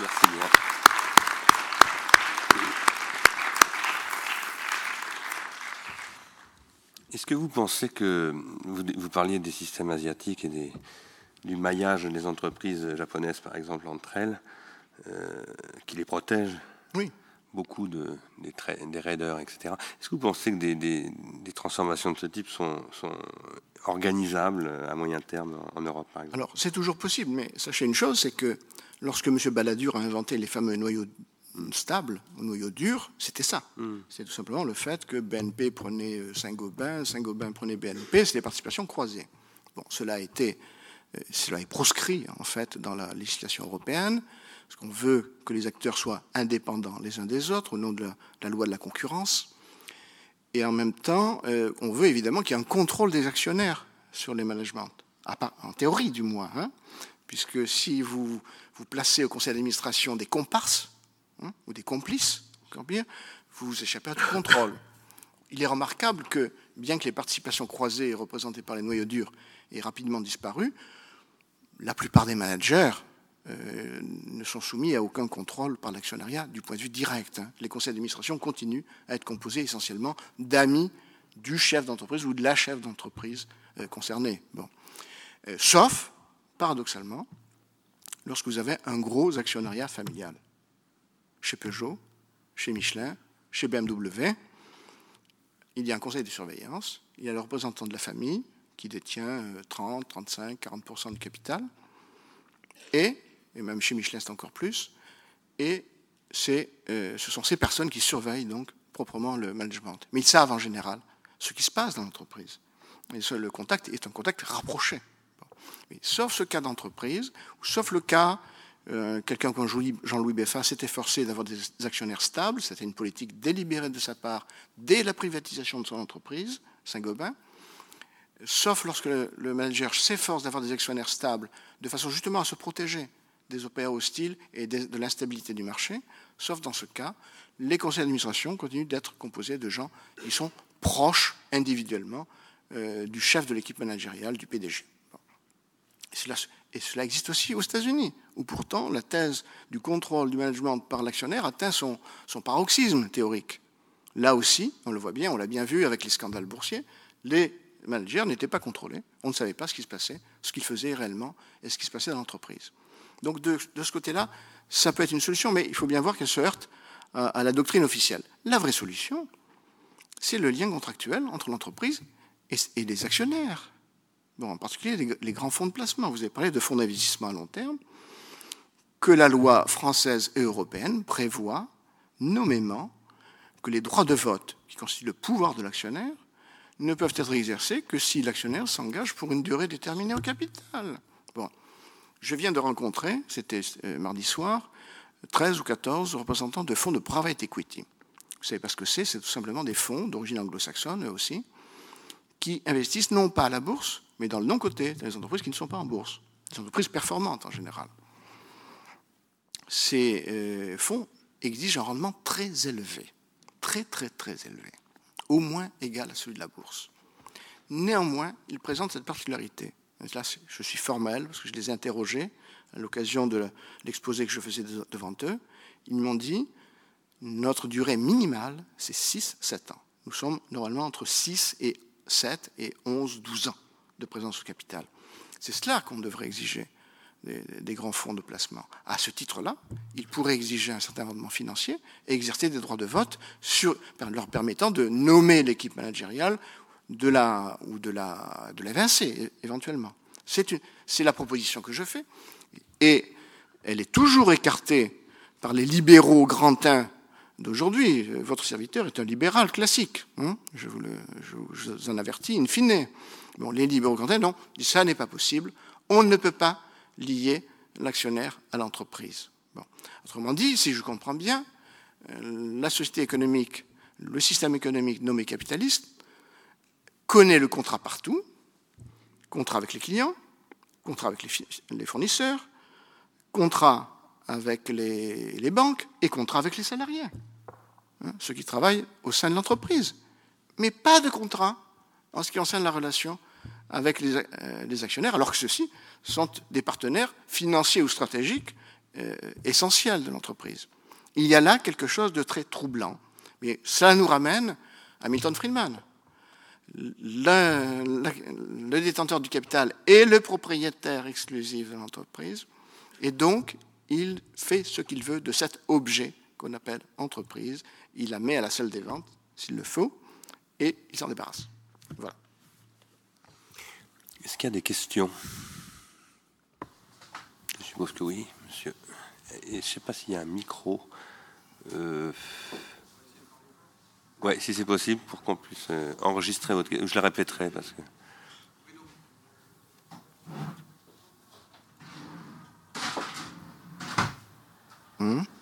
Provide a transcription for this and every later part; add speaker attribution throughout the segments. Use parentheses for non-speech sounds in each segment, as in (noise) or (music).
Speaker 1: Merci. Est-ce que vous pensez que vous, parliez des systèmes asiatiques et des, du maillage des entreprises japonaises, par exemple, entre elles, euh, qui les protègent
Speaker 2: Oui.
Speaker 1: Beaucoup de, des, des raiders, etc. Est-ce que vous pensez que des, des, transformations de ce type sont, sont, organisables à moyen terme en Europe, par exemple?
Speaker 2: Alors, c'est toujours possible, mais sachez une chose, c'est que lorsque M. Balladur a inventé les fameux noyaux stable, au noyau dur, c'était ça. Hmm. C'est tout simplement le fait que BNP prenait euh, Saint-Gobain, Saint-Gobain prenait BNP, c'est des participations croisées. Bon, cela a été, euh, cela est proscrit en fait dans la législation européenne, parce qu'on veut que les acteurs soient indépendants les uns des autres au nom de la, loi de la concurrence. Et en même temps, euh, on veut évidemment qu'il y ait un contrôle des actionnaires sur les managements, en théorie du moins, hein, puisque si vous, vous placez au conseil d'administration des comparses, Hein, ou des complices, vous échappez à tout contrôle. Il est remarquable que, bien que les participations croisées représentées par les noyaux durs aient rapidement disparu, la plupart des managers euh, ne sont soumis à aucun contrôle par l'actionnariat du point de vue direct. Hein. Les conseils d'administration continuent à être composés essentiellement d'amis du chef d'entreprise ou de la chef d'entreprise euh, concernée. Euh, sauf, paradoxalement, lorsque vous avez un gros actionnariat familial chez Peugeot, chez Michelin, chez BMW. Il y a un conseil de surveillance, il y a le représentant de la famille qui détient 30, 35, 40% du capital, et, même chez Michelin c'est encore plus, et euh, ce sont ces personnes qui surveillent donc proprement le management. Mais ils savent en général ce qui se passe dans l'entreprise. Le contact est un contact rapproché. Sauf ce cas d'entreprise, sauf le cas euh, quelqu'un comme Jean-Louis Beffa s'était forcé d'avoir des actionnaires stables. C'était une politique délibérée de sa part dès la privatisation de son entreprise, Saint-Gobain. Sauf lorsque le, manager s'efforce d'avoir des actionnaires stables, de façon justement à se protéger des opéras hostiles et de, l'instabilité du marché. Sauf dans ce cas, les conseils d'administration continuent d'être composés de gens qui sont proches individuellement euh, du chef de l'équipe managériale, du PDG. Et cela existe aussi aux États-Unis, où pourtant la thèse du contrôle du management par l'actionnaire atteint son, paroxysme théorique. Là aussi, on le voit bien, on l'a bien vu avec les scandales boursiers, les managers n'étaient pas contrôlés, on ne savait pas ce qui se passait, ce qu'ils faisaient réellement et ce qui se passait dans l'entreprise. Donc de, ce côté-là, ça peut être une solution, mais il faut bien voir qu'elle se heurte à la doctrine officielle. La vraie solution, c'est le lien contractuel entre l'entreprise et les actionnaires bon, en particulier les, grands fonds de placement. Vous avez parlé de fonds d'investissement à long terme, que la loi française et européenne prévoit nommément que les droits de vote, qui constituent le pouvoir de l'actionnaire, ne peuvent être exercés que si l'actionnaire s'engage pour une durée déterminée au capital. Bon. Je viens de rencontrer, c'était euh, mardi soir, 13 ou 14 représentants de fonds de private equity. Vous savez pas ce que c'est C'est tout simplement des fonds d'origine anglo-saxonne, eux aussi, qui investissent non pas à la bourse, mais dans le non-côté, dans les entreprises qui ne sont pas en bourse, des entreprises performantes en général. Ces euh, fonds exigent un rendement très élevé, très très très élevé, au moins égal à celui de la bourse. Néanmoins, ils présentent cette particularité. là, je suis formel parce que je les ai interrogés à l'occasion de l'exposé que je faisais devant eux. Ils m'ont dit notre durée minimale, c'est 6-7 ans. Nous sommes normalement entre 6 et 7 et 11, 12 ans de présence au capital. C'est cela qu'on devrait exiger des, grands fonds de placement. À ce titre-là, ils pourraient exiger un certain rendement financier et exercer des droits de vote sur, leur permettant de nommer l'équipe managériale de la, ou de la, de l'évincer éventuellement. C'est la proposition que je fais et elle est toujours écartée par les libéraux grandins d'aujourd'hui. Votre serviteur est un libéral classique. Hein. je, vous le, je, vous en avertis in fine. Bon, les libéraux quant non, ça n'est pas possible. On ne peut pas lier l'actionnaire à l'entreprise. Bon. Autrement dit, si je comprends bien, euh, la société économique, le système économique nommé capitaliste, connaît le contrat partout, contrat avec les clients, contrat avec les fournisseurs, contrat avec les, banques et contrat avec les salariés, hein, ceux qui travaillent au sein de l'entreprise. Mais pas de contrat en ce qui concerne la relation avec les, euh, actionnaires, alors que ceux-ci sont des partenaires financiers ou stratégiques essentiel de l'entreprise. Il y a là quelque chose de très troublant. Mais cela nous ramène à Milton Friedman. Le, détenteur du capital est le propriétaire exclusif de l'entreprise, et donc il fait ce qu'il veut de cet objet qu'on appelle entreprise. Il la met à la salle des ventes, s'il le faut, et il s'en débarrasse. Voilà.
Speaker 1: Est-ce qu'il y a des questions? Je suppose que oui, monsieur. Et je ne sais pas s'il y a un micro. Euh... Oui, si c'est possible, pour qu'on puisse euh, enregistrer votre question. Je la répéterai parce que. Hmm?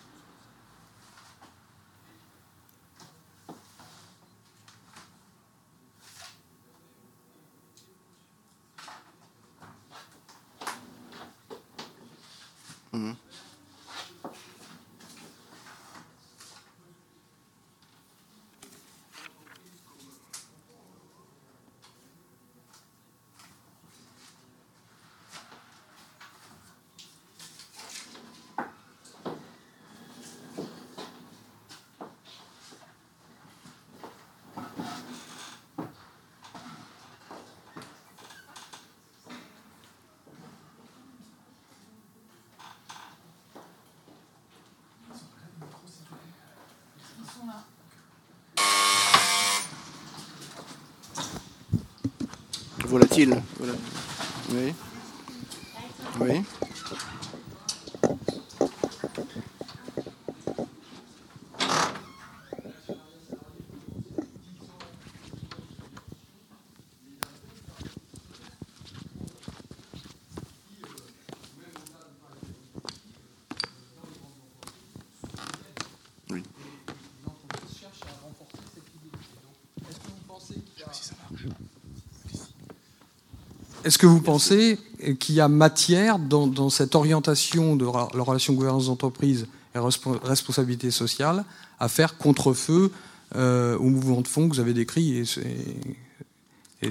Speaker 2: Volatile. Voilà. Oui. Oui.
Speaker 3: Est-ce que vous pensez qu'il y a matière dans, cette orientation de la relation gouvernance d'entreprise et responsabilité sociale à faire contre-feu euh, au mouvement de fond que vous avez décrit et,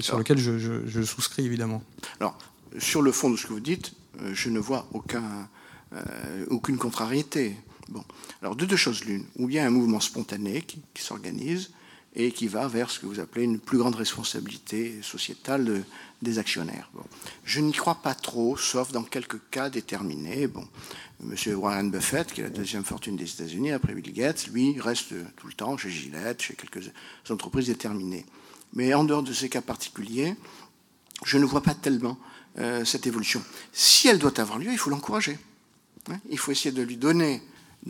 Speaker 3: sur lequel je, souscris évidemment
Speaker 2: Alors, sur le fond de ce que vous dites, euh, je ne vois aucun, euh, aucune contrariété. Bon. Alors, de deux choses l'une. Ou bien un mouvement spontané qui, qui s'organise, et qui va vers ce que vous appelez une plus grande responsabilité sociétale des actionnaires. Bon. Je n'y crois pas trop, sauf dans quelques cas déterminés. Bon, Monsieur Warren Buffett, qui est la deuxième fortune des États-Unis après Bill Gates, lui reste tout le temps chez Gillette, chez quelques entreprises déterminées. Mais en dehors de ces cas particuliers, je ne vois pas tellement euh, cette évolution. Si elle doit avoir lieu, il faut l'encourager. Hein? il faut essayer de lui donner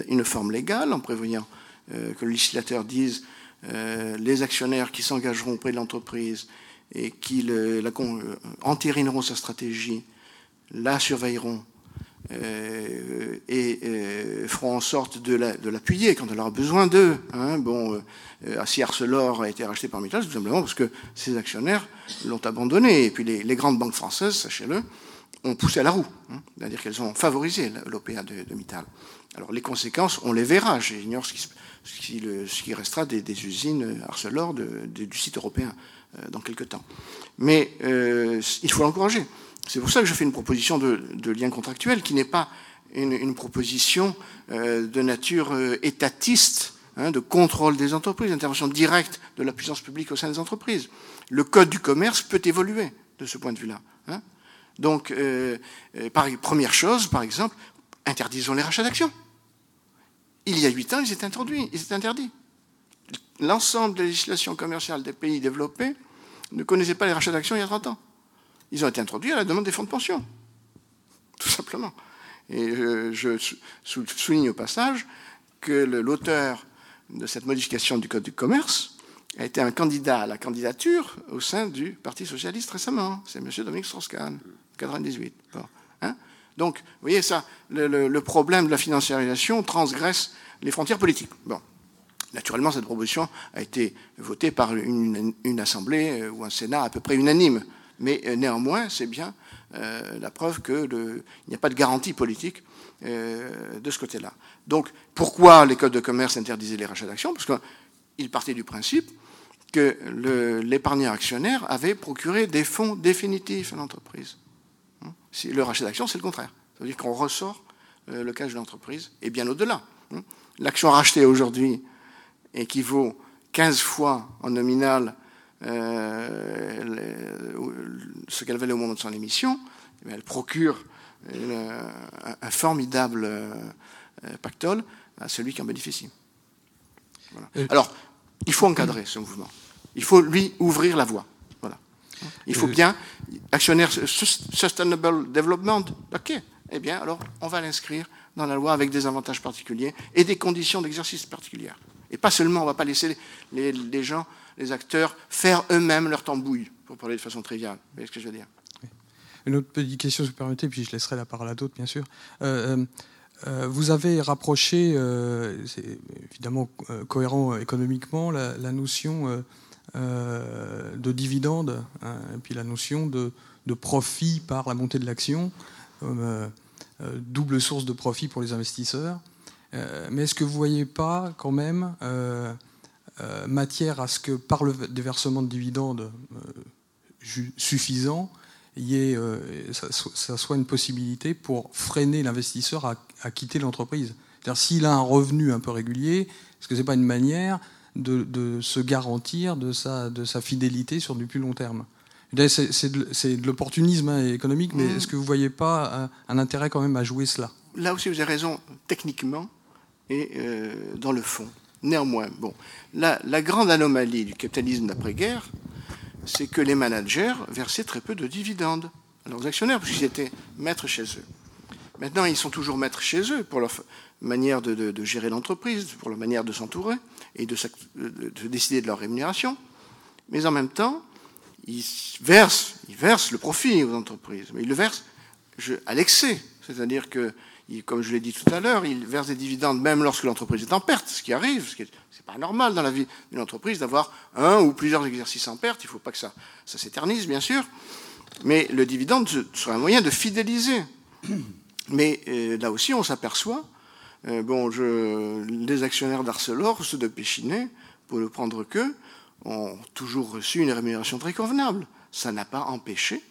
Speaker 2: une forme légale en prévoyant euh, que le législateur dise euh, les actionnaires qui s'engageront auprès de l'entreprise et qui le, euh, entérineront sa stratégie, la surveilleront euh, et feront en sorte de l'appuyer la, quand elle aura besoin d'eux. Hein. Bon, si Arcelor a été racheté par Mittal, tout simplement parce que ses actionnaires l'ont abandonné. Et puis les, grandes banques françaises, sachez-le, ont poussé à la roue. Hein. C'est-à-dire qu'elles ont favorisé l'OPA de, de Mittal. Alors les conséquences, on les verra. J'ignore ce qui, ce qui, restera des, usines Arcelor du site européen euh, dans quelques temps. Mais euh, il faut l'encourager. C'est pour ça que je fais une proposition de, lien contractuel qui n'est pas une, proposition euh, de nature étatiste, hein, de contrôle des entreprises, d'intervention directe de la puissance publique au sein des entreprises. Le code du commerce peut évoluer de ce point de vue-là. Hein. Donc, première chose, par exemple, interdisons les rachats d'actions. Il y a huit ans, ils étaient introduits, ils étaient interdits. L'ensemble des législations commerciales des pays développés ne connaissaient pas les rachats d'actions il y a 30 ans. Ils ont été introduits à la demande des fonds de pension, tout simplement. Et je, souligne au passage que l'auteur de cette modification du Code du commerce a été un candidat à la candidature au sein du Parti socialiste récemment. C'est M. Dominique Strauss-Kahn, 98. Hein? Donc, vous voyez ça, le, problème de la financiarisation transgresse les frontières politiques. Bon. Naturellement, cette proposition a été votée par une, assemblée euh, ou un Sénat à peu près unanime. Mais euh, néanmoins, c'est bien euh, la preuve qu'il n'y a pas de garantie politique de ce côté-là. Donc, pourquoi les codes de commerce interdisaient les rachats d'actions? Parce qu'ils partaient du principe que l'épargnant actionnaire avait procuré des fonds définitifs à l'entreprise. Le rachat d'actions, c'est le contraire. Ça veut dire qu'on ressort le cash de l'entreprise, et bien au-delà. Hein. L'action rachetée aujourd'hui équivaut 15 fois en nominal ce qu'elle valait au moment de son émission, eh elle procure un, formidable pactole à celui qui en bénéficie. Alors, il faut encadrer ce mouvement. Il faut lui ouvrir la voie. Il faut bien, actionnaire Sustainable Development, ok, eh bien alors on va l'inscrire dans la loi avec des avantages particuliers et des conditions d'exercice particulières. Et pas seulement, on ne va pas laisser les, gens, les acteurs, faire eux-mêmes leur tambouille, pour parler de façon triviale. Vous voyez ce que je veux dire?
Speaker 3: Une autre petite question, si vous permettez, puis je laisserai la parole à d'autres, bien sûr. Euh, euh, euh, vous avez rapproché, c'est évidemment cohérent économiquement, la, notion de dividende hein, et puis la notion de, de, profit par la montée de l'action comme double source de profit pour les investisseurs. Euh, mais est-ce que vous ne voyez pas quand même euh, euh, matière à ce que par le déversement de dividendes suffisant, y ait, ça, soit une possibilité pour freiner l'investisseur à, quitter l'entreprise? C'est-à-dire s'il a un revenu un peu régulier, est-ce que ce n'est pas une manière de, se garantir de sa, de sa fidélité sur du plus long terme c'est de, l'opportunisme hein, économique, mais mmh. est-ce que vous ne voyez pas un, intérêt quand même à jouer cela?
Speaker 2: Là aussi, vous avez raison. Techniquement, et euh, dans le fond. Néanmoins, bon, la, la grande anomalie du capitalisme d'après-guerre, c'est que les managers versaient très peu de dividendes à leurs actionnaires, parce qu'ils étaient maîtres chez eux. Maintenant, ils sont toujours maîtres chez eux pour leur manière de, de, gérer l'entreprise, pour leur manière de s'entourer et de, de, décider de leur rémunération. Mais en même temps, ils versent, ils versent le profit aux entreprises, mais ils le versent à l'excès. C'est-à-dire que comme je l'ai dit tout à l'heure, il verse des dividendes même lorsque l'entreprise est en perte, ce qui arrive. Ce n'est pas normal dans la vie d'une entreprise d'avoir un ou plusieurs exercices en perte. Il ne faut pas que ça, ça s'éternise, bien sûr. Mais le dividende sera un moyen de fidéliser. Mais euh, là aussi, on s'aperçoit, euh, bon, les actionnaires d'Arcelor, ceux de Péchinet, pour ne prendre que, ont toujours reçu une rémunération très convenable. Ça n'a pas empêché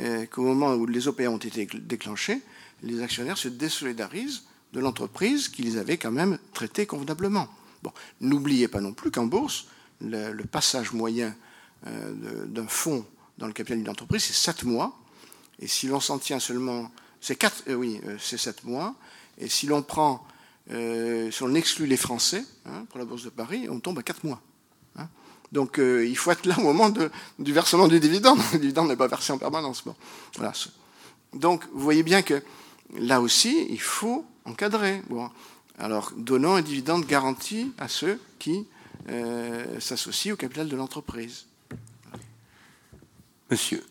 Speaker 2: euh, qu'au moment où les OPA ont été déclenchés, les actionnaires se désolidarisent de l'entreprise qui les avait quand même traités convenablement. Bon, n'oubliez pas non plus qu'en bourse, le, passage moyen euh, d'un fonds dans le capital d'une entreprise, c'est 7 mois. Et si l'on s'en tient seulement, c'est 4, euh, oui, c'est 7 mois. Et si l'on prend, si on exclut les Français hein, pour la bourse de Paris, on tombe à 4 mois. Hein. Donc il faut être là au moment du versement du dividende. Le dividende n'est pas versé en permanence. Donc vous voyez bien que là aussi, il faut encadrer. Alors, donnant un dividende garanti à ceux qui euh, s'associent au capital de l'entreprise.
Speaker 1: Monsieur,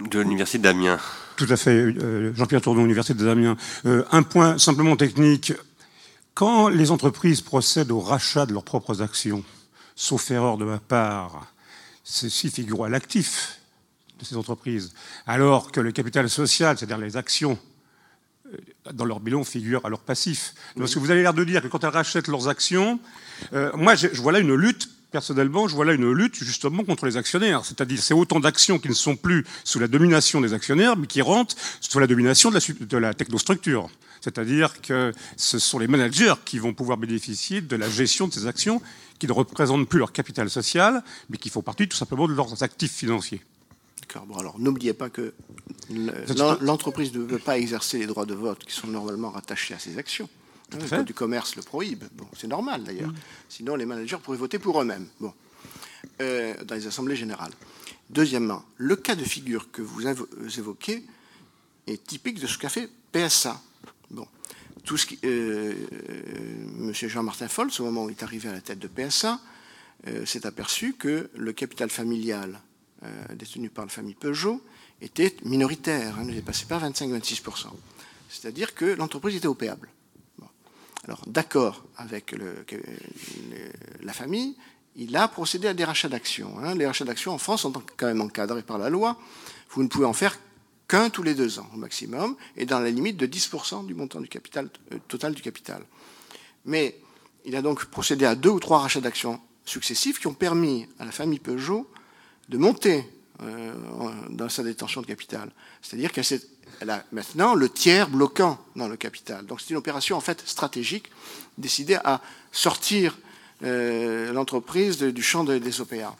Speaker 1: de l'Université d'Amiens.
Speaker 4: Tout à fait, euh, Jean-Pierre Tourdon, Université d'Amiens. Euh, un point simplement technique. Quand les entreprises procèdent au rachat de leurs propres actions, sauf erreur de ma part, ceci figure à l'actif de ces entreprises, alors que le capital social, c'est-à-dire les actions euh, dans leur bilan figure à leur passif. Parce que vous avez l'air de dire que quand elles rachètent leurs actions, euh, moi je, vois là une lutte, personnellement, je vois là une lutte justement contre les actionnaires. C'est-à-dire c'est autant d'actions qui ne sont plus sous la domination des actionnaires, mais qui rentrent sous la domination de la, de la technostructure. C'est-à-dire que ce sont les managers qui vont pouvoir bénéficier de la gestion de ces actions qui ne représentent plus leur capital social, mais qui font partie tout simplement de leurs actifs financiers.
Speaker 2: Bon, alors n'oubliez pas que l'entreprise ne veut pas exercer les droits de vote qui sont normalement rattachés à ses actions. Le code du commerce le prohibe. Bon, c'est normal d'ailleurs. Mm. Sinon, les managers pourraient voter pour eux-mêmes. Bon, euh, dans les assemblées générales. Deuxièmement, le cas de figure que vous évoquez est typique de ce qu'a fait PSA. Bon, tout ce qui, euh, euh, Monsieur Jean-Martin Folz, au moment où il est arrivé à la tête de PSA, s'est aperçu que le capital familial détenus par la famille Peugeot était minoritaire, hein, ne dépassait pas 25-26%. C'est-à-dire que l'entreprise était opéable. Alors, d'accord avec la famille, il a procédé à des rachats d'actions. Hein. Les rachats d'actions en France sont quand même encadrés par la loi. Vous ne pouvez en faire qu'un tous les deux ans au maximum, et dans la limite de 10% du montant du capital, euh, total du capital. Mais il a donc procédé à deux ou trois rachats d'actions successifs qui ont permis à la famille Peugeot de monter euh, dans sa détention de capital. C'est-à-dire qu'elle s'est elle a maintenant le tiers bloquant dans le capital. Donc c'est une opération en fait stratégique décidée à sortir euh, l'entreprise du champ des OPA.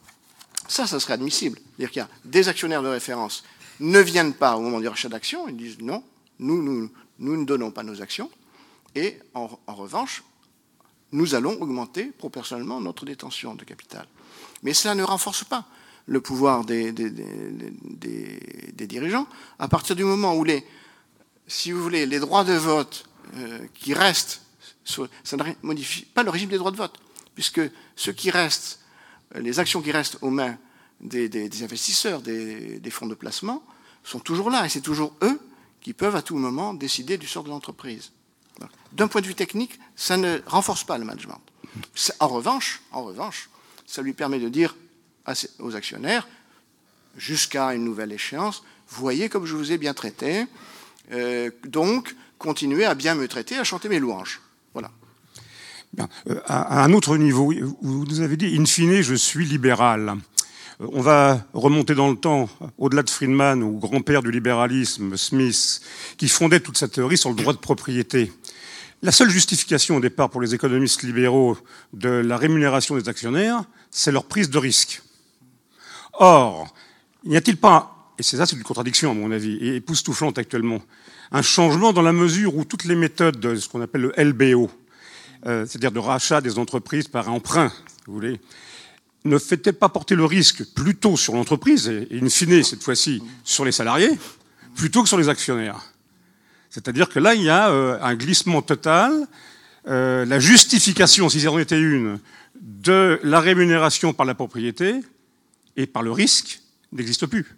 Speaker 2: Ça, ça serait admissible. C'est-à-dire qu'il y a des actionnaires de référence ne viennent pas au moment du rachat d'actions, ils disent non, nous, ne donnons pas nos actions, et en, revanche, nous allons augmenter proportionnellement notre détention de capital. Mais cela ne renforce pas le pouvoir des, dirigeants à partir du moment où les, si vous voulez, les droits de vote euh, qui restent, ça ne modifie pas le régime des droits de vote, puisque ceux qui restent, les actions qui restent aux mains des, investisseurs, des, fonds de placement, sont toujours là, et c'est toujours eux qui peuvent à tout moment décider du sort de l'entreprise. D'un point de vue technique, ça ne renforce pas le management. En revanche, en revanche, ça lui permet de dire aux actionnaires, jusqu'à une nouvelle échéance, voyez comme je vous ai bien traité, euh, donc continuez à bien me traiter, à chanter mes louanges. Voilà.
Speaker 4: Euh, à, un autre niveau, vous nous avez dit, in fine, je suis libéral. Euh, on va remonter dans le temps, au-delà de Friedman, au grand-père du libéralisme, Smith, qui fondait toute sa théorie sur le droit de propriété. La seule justification au départ pour les économistes libéraux de la rémunération des actionnaires, c'est leur prise de risque. Or, n'y a-t-il pas, et c'est ça, c'est une contradiction à mon avis, et époustouflante actuellement, un changement dans la mesure où toutes les méthodes de ce qu'on appelle le LBO, euh, c'est-à-dire de rachat des entreprises par emprunt, vous voulez, ne fait-elle pas porter le risque plutôt sur l'entreprise, et in fine, cette fois-ci, sur les salariés, plutôt que sur les actionnaires C'est-à-dire que là, il y a euh, un glissement total. Euh, la justification, si c'en était une, de la rémunération par la propriété et par le risque n'existe plus.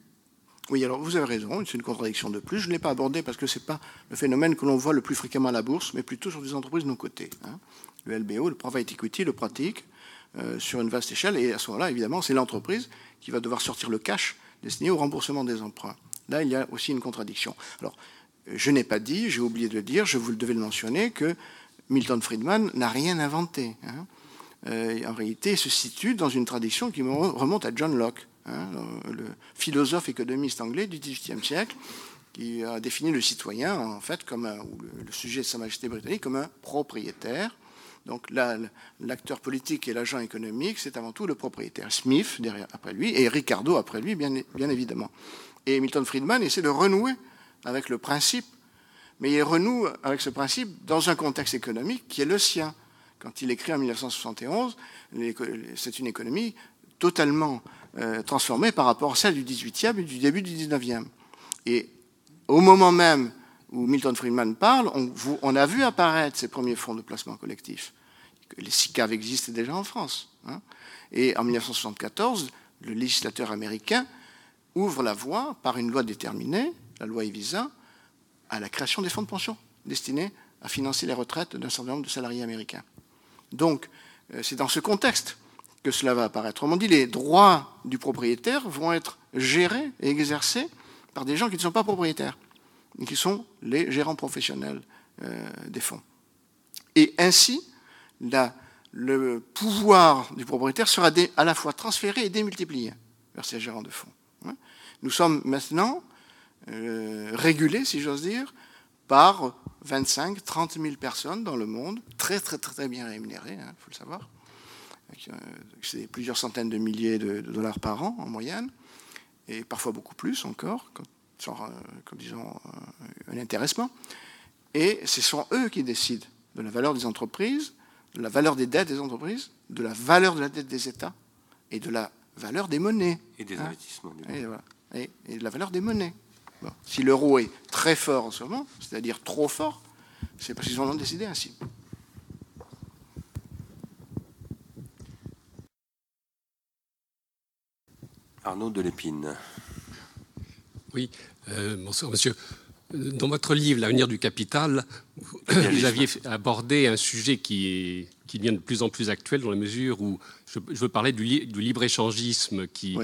Speaker 2: Oui, alors vous avez raison, c'est une contradiction de plus. Je ne l'ai pas abordé parce que ce n'est pas le phénomène que l'on voit le plus fréquemment à la bourse, mais plutôt sur des entreprises non cotées. Hein. Le LBO, le private equity, le pratique, euh, sur une vaste échelle. Et à ce moment-là, évidemment, c'est l'entreprise qui va devoir sortir le cash destiné au remboursement des emprunts. Là, il y a aussi une contradiction. Alors, je n'ai pas dit, j'ai oublié de le dire, je vous le devais le mentionner, que Milton Friedman n'a rien inventé. Hein. Euh, en réalité, se situe dans une tradition qui remonte à John Locke, hein, le philosophe économiste anglais du XVIIIe siècle, qui a défini le citoyen, en fait, comme le sujet de Sa Majesté britannique, comme un propriétaire donc l'acteur politique et l'agent économique, c'est avant tout le propriétaire. Smith, derrière, après lui, et Ricardo, après lui, bien évidemment. Et Milton Friedman essaie de renouer avec le principe, mais il renoue avec ce principe dans un contexte économique qui est le sien. Quand il écrit en 1971, c'est une économie totalement euh, transformée par rapport à celle du 18e et du début du 19e. Et au moment même où Milton Friedman parle, on, a vu apparaître ces premiers fonds de placement collectif. Les SICAV existent déjà en France. Hein. Et en 1974, le législateur américain ouvre la voie, par une loi déterminée, la loi Evisa, à la création des fonds de pension destinés à financer les retraites d'un certain nombre de salariés américains. Donc, euh, c'est dans ce contexte que cela va apparaître. Autrement dit, les droits du propriétaire vont être gérés et exercés par des gens qui ne sont pas propriétaires qui sont les gérants professionnels euh, des fonds. Et ainsi, le pouvoir du propriétaire sera à la fois transféré et démultiplié vers ces gérants de fonds. Hein. Nous sommes maintenant euh, régulés, si j'ose dire, par 25, 30 000 personnes dans le monde, très très très, bien rémunérées, il hein, faut le savoir. Euh, c'est plusieurs centaines de milliers de, de, dollars par an en moyenne, et parfois beaucoup plus encore, euh, comme disons, euh, un intéressement. Et ce sont eux qui décident de la valeur des entreprises, de la valeur des dettes des entreprises, de la valeur de la dette des États et de la valeur des monnaies.
Speaker 1: Et des hein. investissements.
Speaker 2: Et, et, de la valeur des monnaies. Si l'euro est très fort en ce moment, c'est-à-dire trop fort, c'est parce qu'ils en ont décidé ainsi.
Speaker 1: Arnaud de Lépine.
Speaker 5: Oui, euh, bonsoir monsieur. Dans votre livre, L'avenir du capital, vous aviez abordé un sujet qui, est, qui devient de plus en plus actuel dans la mesure où je, veux parler du, libre-échangisme qui,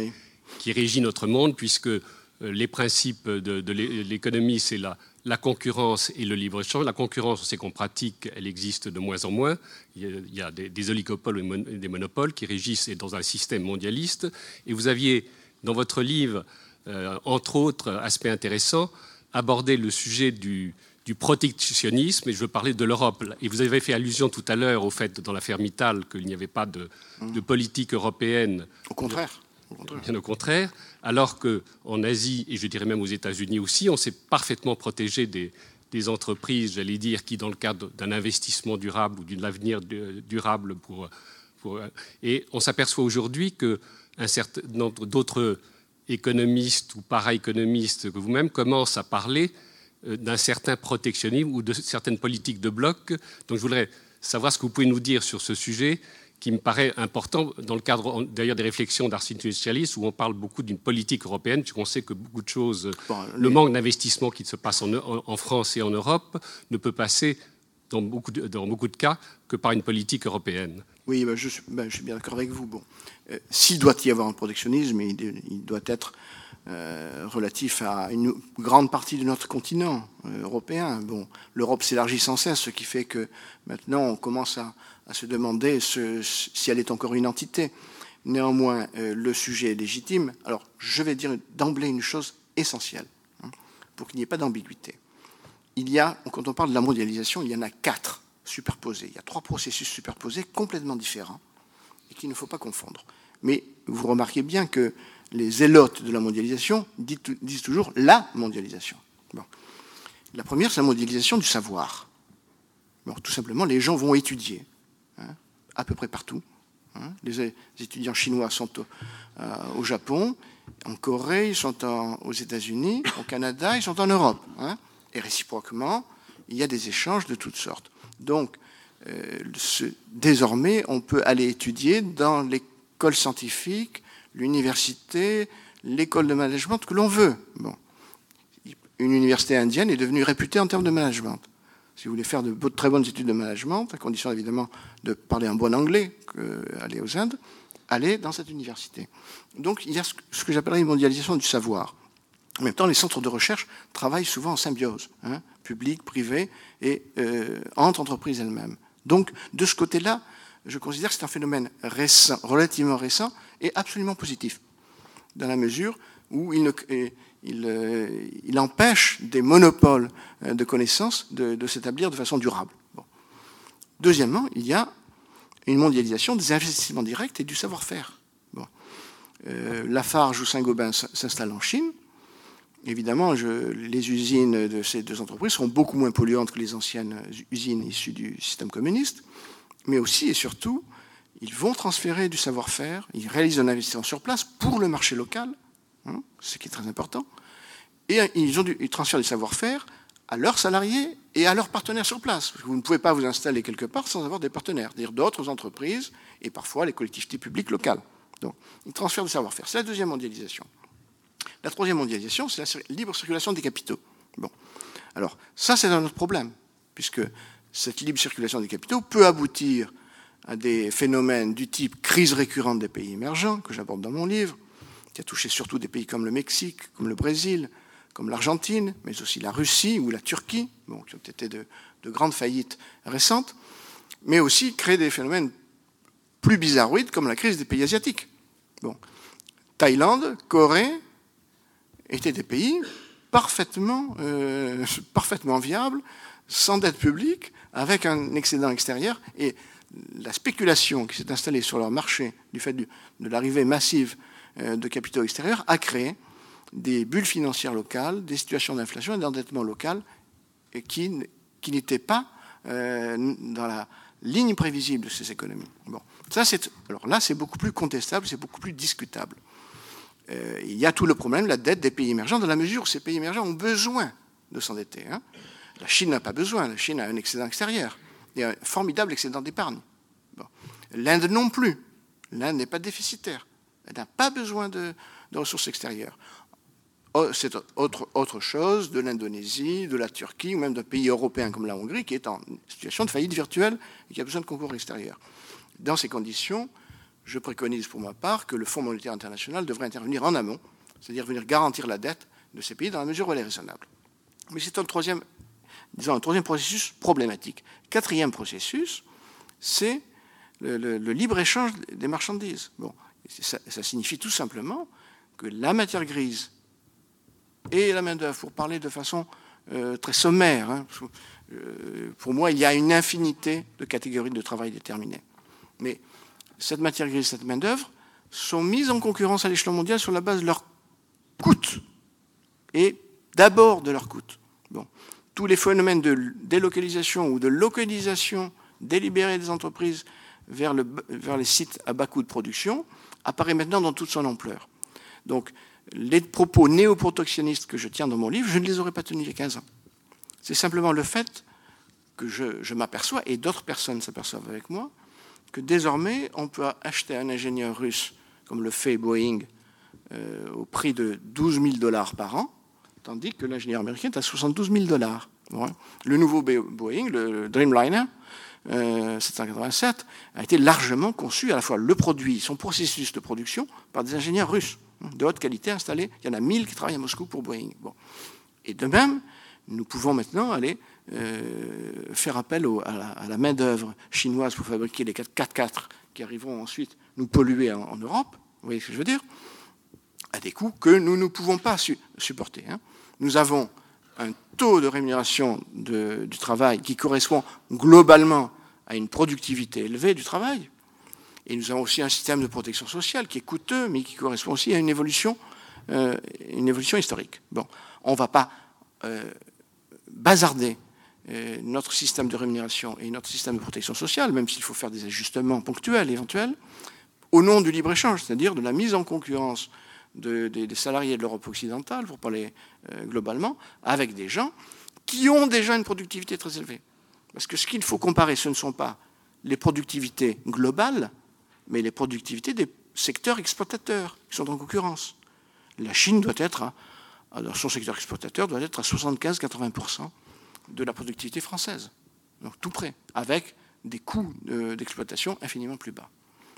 Speaker 5: qui régit notre monde, puisque euh, les principes de, l'économie, c'est la, la, concurrence et le libre-échange. La concurrence, on sait qu'on pratique, elle existe de moins en moins. Il y a, des, des, oligopoles et des monopoles qui régissent dans un système mondialiste. Et vous aviez, dans votre livre, euh, entre autres aspects intéressants, aborder le sujet du, protectionnisme et je veux parler de l'Europe. Et vous avez fait allusion tout à l'heure au fait, dans l'affaire Mittal, qu'il n'y avait pas de, de, politique européenne.
Speaker 2: Au contraire.
Speaker 5: Bien au contraire. Alors qu'en Asie, et je dirais même aux États-Unis aussi, on s'est parfaitement protégé des, entreprises, j'allais dire, qui, dans le cadre d'un investissement durable ou d'un avenir durable, pour, et on s'aperçoit aujourd'hui que d'autres économistes ou para-économistes que vous-même commencent à parler euh, d'un certain protectionnisme ou de certaines politiques de bloc. Donc je voudrais savoir ce que vous pouvez nous dire sur ce sujet qui me paraît important dans le cadre d'ailleurs des réflexions d'Arsène Socialiste où on parle beaucoup d'une politique européenne, puisqu'on sait que beaucoup de choses, le manque d'investissement qui se passe en, France et en Europe ne peut passer dans beaucoup de, dans beaucoup de cas que par une politique européenne.
Speaker 2: Oui, ben, je, suis, ben, je, suis, bien d'accord avec vous. Bon, euh, s'il doit y avoir un protectionnisme, il, il doit être euh, relatif à une grande partie de notre continent euh, européen. Bon, l'Europe s'élargit sans cesse, ce qui fait que maintenant on commence à, à se demander si elle est encore une entité. Néanmoins, euh, le sujet est légitime. Alors, je vais dire d'emblée une chose essentielle, hein, pour qu'il n'y ait pas d'ambiguïté. Il y a, quand on parle de la mondialisation, il y en a quatre superposés. Il y a trois processus superposés complètement différents et qu'il ne faut pas confondre. Mais vous remarquez bien que les zélotes de la mondialisation disent toujours la mondialisation. La première, c'est la mondialisation du savoir. tout simplement, les gens vont étudier à peu près partout. Hein. Les étudiants chinois sont euh, au, Japon, en Corée, ils sont aux États-Unis, au Canada, ils sont en Europe. Hein. Et réciproquement, il y a des échanges de toutes sortes. Donc, euh, désormais, on peut aller étudier dans l'école scientifique, l'université, l'école de management que l'on veut. Bon. Une université indienne est devenue réputée en termes de management. Si vous voulez faire de très bonnes études de management, à condition évidemment de parler un bon anglais, aller aux Indes, allez dans cette université. Donc il y a ce que j'appellerais une mondialisation du savoir. En même temps, les centres de recherche travaillent souvent en symbiose, hein, public, privé, et euh, entre entreprises elles-mêmes. Donc, de ce côté-là, je considère que c'est un phénomène récent, relativement récent et absolument positif, dans la mesure où il, euh, il, empêche des monopoles euh, de connaissances de, s'établir de façon durable. Deuxièmement, il y a une mondialisation des investissements directs et du savoir-faire. Euh, Lafarge ou Saint-Gobain s'installent en Chine. Évidemment, les usines de ces deux entreprises sont beaucoup moins polluantes que les anciennes usines issues du système communiste mais aussi et surtout, ils vont transférer du savoir-faire, ils réalisent un investissement sur place pour le marché local, hein, ce qui est très important, et ils, ont ils transfèrent du savoir-faire à leurs salariés et à leurs partenaires sur place. vous ne pouvez pas vous installer quelque part sans avoir des partenaires, c'est-à-dire d'autres entreprises et parfois les collectivités publiques locales. Donc, ils transfèrent du savoir-faire. C'est la deuxième mondialisation. La troisième mondialisation, c'est la libre circulation des capitaux. Bon. Alors, ça, c'est un autre problème, puisque cette libre circulation des capitaux peut aboutir à des phénomènes du type crise récurrente des pays émergents, que j'aborde dans mon livre, qui a touché surtout des pays comme le Mexique, comme le Brésil, comme l'Argentine, mais aussi la Russie ou la Turquie, qui ont été de, grandes faillites récentes, mais aussi créer des phénomènes plus bizarroïdes comme la crise des pays asiatiques. Bon. Thaïlande, Corée étaient des pays parfaitement, euh, parfaitement viables, sans dette publique, avec un excédent extérieur. Et la spéculation qui s'est installée sur leur marché du fait de l'arrivée massive de capitaux extérieurs a créé des bulles financières locales, des situations d'inflation et d'endettement local qui, qui n'étaient pas euh, dans la ligne prévisible de ces économies. Bon, ça c'est alors là c'est beaucoup plus contestable, c'est beaucoup plus discutable. Euh, il y a tout le problème de la dette des pays émergents dans la mesure où ces pays émergents ont besoin de s'endetter. Hein. La Chine n'a pas besoin, la Chine a un excédent extérieur, et un formidable excédent d'épargne. L'Inde non plus. L'Inde n'est pas déficitaire. Elle n'a pas besoin de, ressources extérieures. Oh, c'est autre, chose de l'Indonésie, de la Turquie, ou même d'un pays européen comme la Hongrie, qui est en situation de faillite virtuelle et qui a besoin de concours extérieur. Dans ces conditions, je préconise pour ma part que le Fonds monétaire international devrait intervenir en amont, c'est-à-dire venir garantir la dette de ces pays dans la mesure où elle est raisonnable. Mais c'est un troisième disons, un troisième processus problématique. Quatrième processus, c'est le, libre-échange des marchandises. Bon, ça, signifie tout simplement que la matière grise et la main-d'œuvre, pour parler de façon euh, très sommaire. Hein. Euh, pour moi, il y a une infinité de catégories de travail déterminées. Mais cette matière grise, cette main-d'œuvre, sont mises en concurrence à l'échelon mondial sur la base de leur coût. Et d'abord de leur coût. Tous les phénomènes de délocalisation ou de localisation délibérée des entreprises vers les sites à bas coût de production apparaît maintenant dans toute son ampleur. Donc, les propos néoprotectionnistes que je tiens dans mon livre, je ne les aurais pas tenus il y a 15 ans. C'est simplement le fait que je, m'aperçois, et d'autres personnes s'aperçoivent avec moi, que désormais, on peut acheter un ingénieur russe, comme le fait Boeing, euh, au prix de 12 000 dollars par an, tandis que l'ingénieur américain est à 72 000 dollars. Le nouveau Boeing, le Dreamliner, 787, euh, a été largement conçu, à la fois le produit, son processus de production, par des ingénieurs russes de haute qualité installés. Il y en a 1000 qui travaillent à Moscou pour Boeing. Bon. Et de même, nous pouvons maintenant aller euh, faire appel à la, main-d'œuvre chinoise pour fabriquer les 4x4 qui arriveront ensuite nous polluer en, Europe. Vous voyez ce que je veux dire? À des coûts que nous ne pouvons pas supporter. Hein. Nous avons un taux de rémunération du travail qui correspond globalement à une productivité élevée du travail. Et nous avons aussi un système de protection sociale qui est coûteux, mais qui correspond aussi à une évolution, euh, une évolution historique. Bon, on ne va pas euh, bazarder euh, notre système de rémunération et notre système de protection sociale, même s'il faut faire des ajustements ponctuels, éventuels, au nom du libre-échange, c'est-à-dire de la mise en concurrence des salariés de l'Europe occidentale, pour parler globalement, avec des gens qui ont déjà une productivité très élevée. Parce que ce qu'il faut comparer, ce ne sont pas les productivités globales, mais les productivités des secteurs exploitateurs qui sont en concurrence. La Chine doit être, à, son secteur exploitateur doit être à 75-80% de la productivité française. Donc tout près, avec des coûts d'exploitation infiniment plus bas.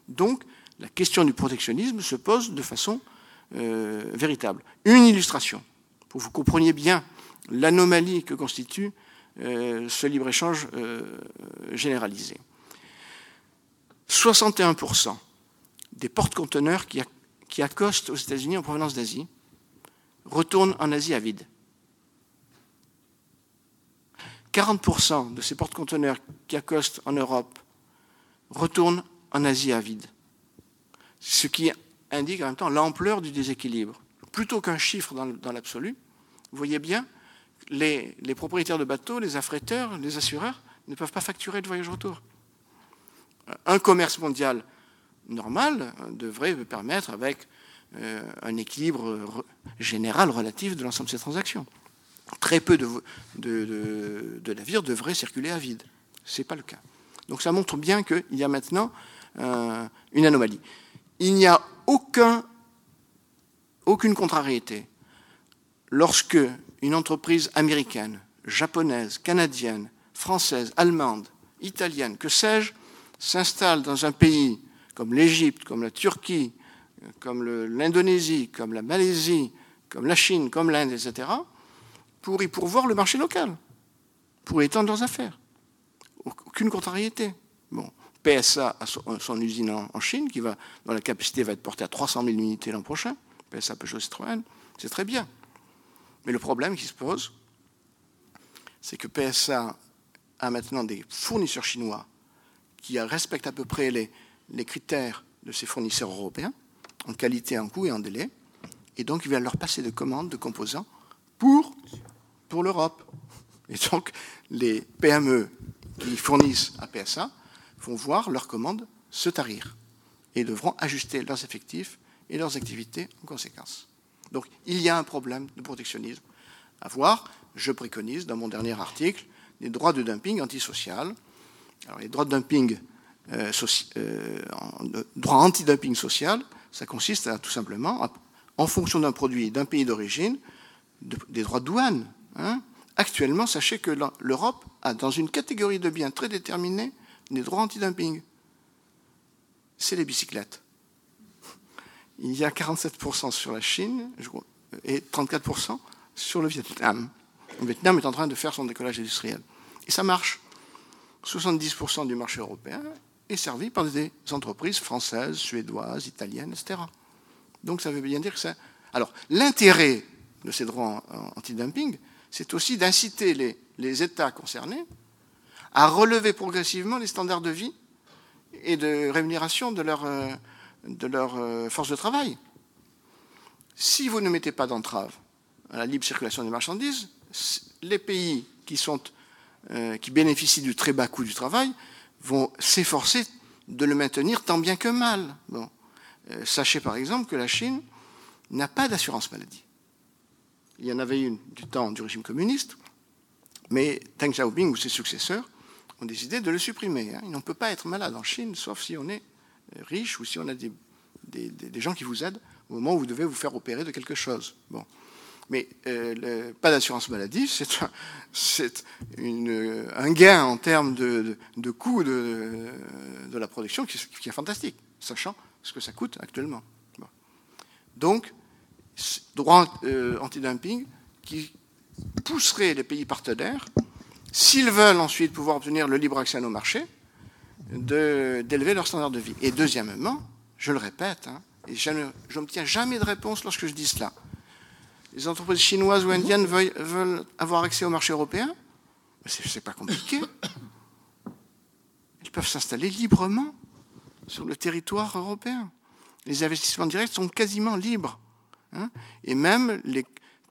Speaker 2: Donc la question du protectionnisme se pose de façon euh, véritable. Une illustration, pour que vous compreniez bien l'anomalie que constitue euh, ce libre-échange euh, généralisé. 61% des porte-conteneurs qui, accostent aux États-Unis en provenance d'Asie retournent en Asie à vide. 40% de ces porte-conteneurs qui accostent en Europe retournent en Asie à vide. Ce qui indique en même temps l'ampleur du déséquilibre. Plutôt qu'un chiffre dans l'absolu, vous voyez bien, les, les propriétaires de bateaux, les affréteurs, les assureurs ne peuvent pas facturer de voyage retour un commerce mondial normal devrait permettre, avec euh, un équilibre général relatif de l'ensemble de ces transactions. Très peu de, navires devraient circuler à vide. Ce n'est pas le cas. Donc ça montre bien qu'il y a maintenant euh, une anomalie. Il n'y a aucun, aucune contrariété lorsque une entreprise américaine, japonaise, canadienne, française, allemande, italienne, que sais-je, s'installe dans un pays comme l'Égypte, comme la Turquie, comme l'Indonésie, comme la Malaisie, comme la Chine, comme l'Inde, etc., pour y pourvoir le marché local, pour étendre leurs affaires. Aucune contrariété. Bon, PSA a son, usine en, Chine, qui va, dont la capacité va être portée à 300 000 unités l'an prochain. PSA Peugeot Citroën, c'est très bien. Mais le problème qui se pose, c'est que PSA a maintenant des fournisseurs chinois qui respectent à peu près les, critères de ces fournisseurs européens, en qualité, en coût et en délai, et donc il va leur passer de commandes de composants pour l'Europe. Et donc les PME qui fournissent à PSA vont voir leurs commandes se tarir et devront ajuster leurs effectifs et leurs activités en conséquence. Donc il y a un problème de protectionnisme à voir. Je préconise dans mon dernier article des droits de dumping antisocial alors, les droits de dumping, euh, euh, droits anti-dumping social, ça consiste à tout simplement, en fonction d'un produit d'un pays d'origine, des droits de douane. Hein. Actuellement, sachez que l'Europe a, dans une catégorie de biens très déterminée, des droits anti-dumping. C'est les bicyclettes. Il y a 47% sur la Chine et 34% sur le Vietnam. Le Vietnam est en train de faire son décollage industriel. Et ça marche. 70% du marché européen est servi par des entreprises françaises, suédoises, italiennes, etc. Donc ça veut bien dire que c'est... Alors, l'intérêt de ces droits anti-dumping, c'est aussi d'inciter les, les États concernés à relever progressivement les standards de vie et de rémunération de leur, euh, de leur euh, force de travail. Si vous ne mettez pas d'entrave à la libre circulation des marchandises, les pays qui, sont, euh, qui bénéficient du très bas coût du travail vont s'efforcer de le maintenir tant bien que mal. Sachez par exemple que la Chine n'a pas d'assurance maladie. Il y en avait une du temps du régime communiste, mais Deng Xiaoping ou ses successeurs ont décidé de le supprimer. Hein. On ne peut pas être malade en Chine, sauf si on est euh, riche ou si on a des, gens qui vous aident au moment où vous devez vous faire opérer de quelque chose. Bon. Mais euh, pas d'assurance maladie, (laughs) c'est un, gain en termes de, coût de, la production qui, est fantastique, sachant ce que ça coûte actuellement. Donc, droit euh, anti-dumping qui pousserait les pays partenaires s'ils veulent ensuite pouvoir obtenir le libre accès à nos marchés, d'élever leur standard de vie. Et deuxièmement, je le répète, hein, et je n'obtiens jamais de réponse lorsque je dis cela, les entreprises chinoises ou indiennes veulent, avoir accès au marché européen Ce n'est pas compliqué. Ils peuvent s'installer librement sur le territoire européen. Les investissements directs sont quasiment libres. Hein. et même les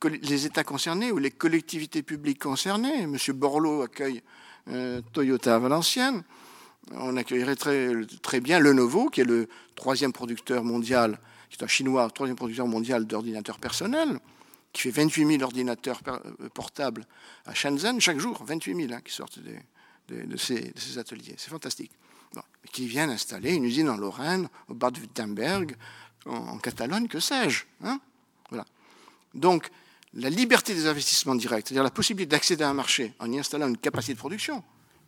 Speaker 2: les États concernés ou les collectivités publiques concernées. M. Borloo accueille euh, Toyota à Valenciennes. On accueillerait très, bien Lenovo, qui est le troisième producteur mondial, qui est un chinois, troisième producteur mondial d'ordinateurs personnels, qui fait 28 000 ordinateurs euh, portables à Shenzhen chaque jour, 28 000 hein, qui sortent de, ces, ateliers. C'est fantastique. Qui viennent installer une usine en Lorraine, au Bad-Württemberg, en, en, Catalogne, que sais-je. Hein? Voilà. Donc, la liberté des investissements directs, c'est-à-dire la possibilité d'accéder à un marché en y installant une capacité de production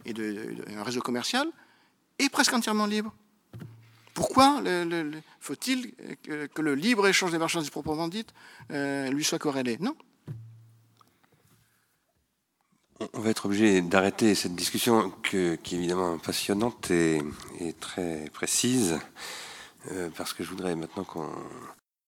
Speaker 2: et un réseau commercial, est presque entièrement libre. Pourquoi faut-il que, le libre échange des marchandises proprement dites euh, lui soit corrélé? Non.
Speaker 1: On va être obligé d'arrêter cette discussion qui est évidemment passionnante et, très précise, euh, parce que je voudrais maintenant qu'on